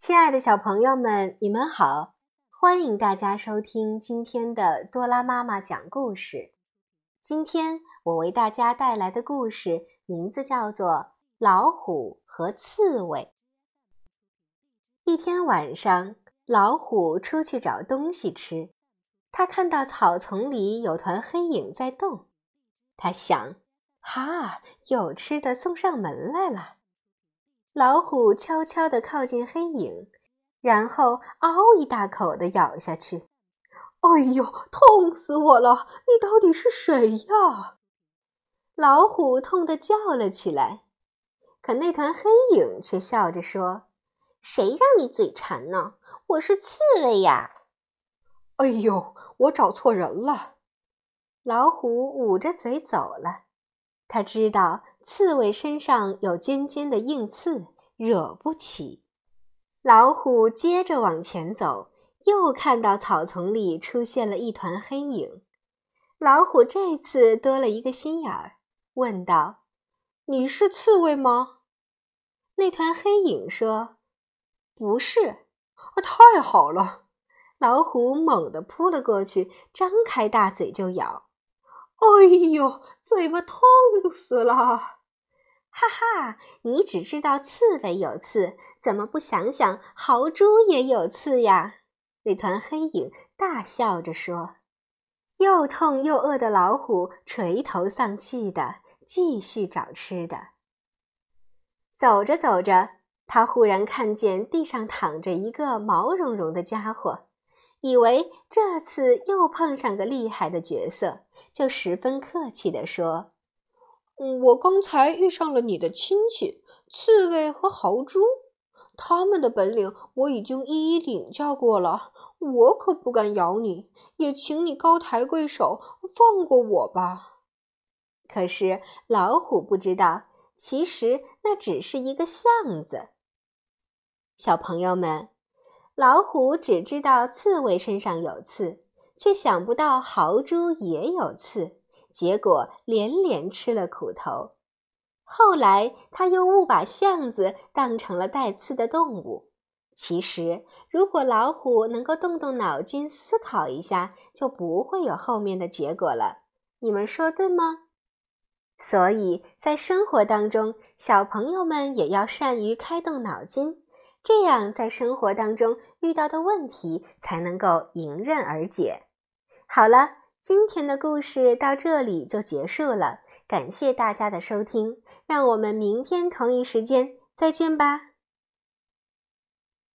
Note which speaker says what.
Speaker 1: 亲爱的小朋友们，你们好！欢迎大家收听今天的多拉妈妈讲故事。今天我为大家带来的故事名字叫做《老虎和刺猬》。一天晚上，老虎出去找东西吃，他看到草丛里有团黑影在动，他想：“哈，有吃的送上门来了。”老虎悄悄地靠近黑影，然后嗷一大口的咬下去。哎呦，痛死我了！你到底是谁呀？老虎痛得叫了起来。可那团黑影却笑着说：“谁让你嘴馋呢？我是刺猬呀！”哎呦，我找错人了。老虎捂着嘴走了。他知道。刺猬身上有尖尖的硬刺，惹不起。老虎接着往前走，又看到草丛里出现了一团黑影。老虎这次多了一个心眼儿，问道：“你是刺猬吗？”那团黑影说：“不是。”啊太好了！老虎猛地扑了过去，张开大嘴就咬。哎呦，嘴巴痛死了！哈哈，你只知道刺猬有刺，怎么不想想豪猪也有刺呀？那团黑影大笑着说。又痛又饿的老虎垂头丧气的继续找吃的。走着走着，他忽然看见地上躺着一个毛茸茸的家伙，以为这次又碰上个厉害的角色，就十分客气地说。我刚才遇上了你的亲戚刺猬和豪猪，他们的本领我已经一一领教过了，我可不敢咬你，也请你高抬贵手，放过我吧。可是老虎不知道，其实那只是一个巷子。小朋友们，老虎只知道刺猬身上有刺，却想不到豪猪也有刺。结果连连吃了苦头。后来他又误把象子当成了带刺的动物。其实，如果老虎能够动动脑筋思考一下，就不会有后面的结果了。你们说对吗？所以在生活当中，小朋友们也要善于开动脑筋，这样在生活当中遇到的问题才能够迎刃而解。好了。今天的故事到这里就结束了，感谢大家的收听，让我们明天同一时间再见吧。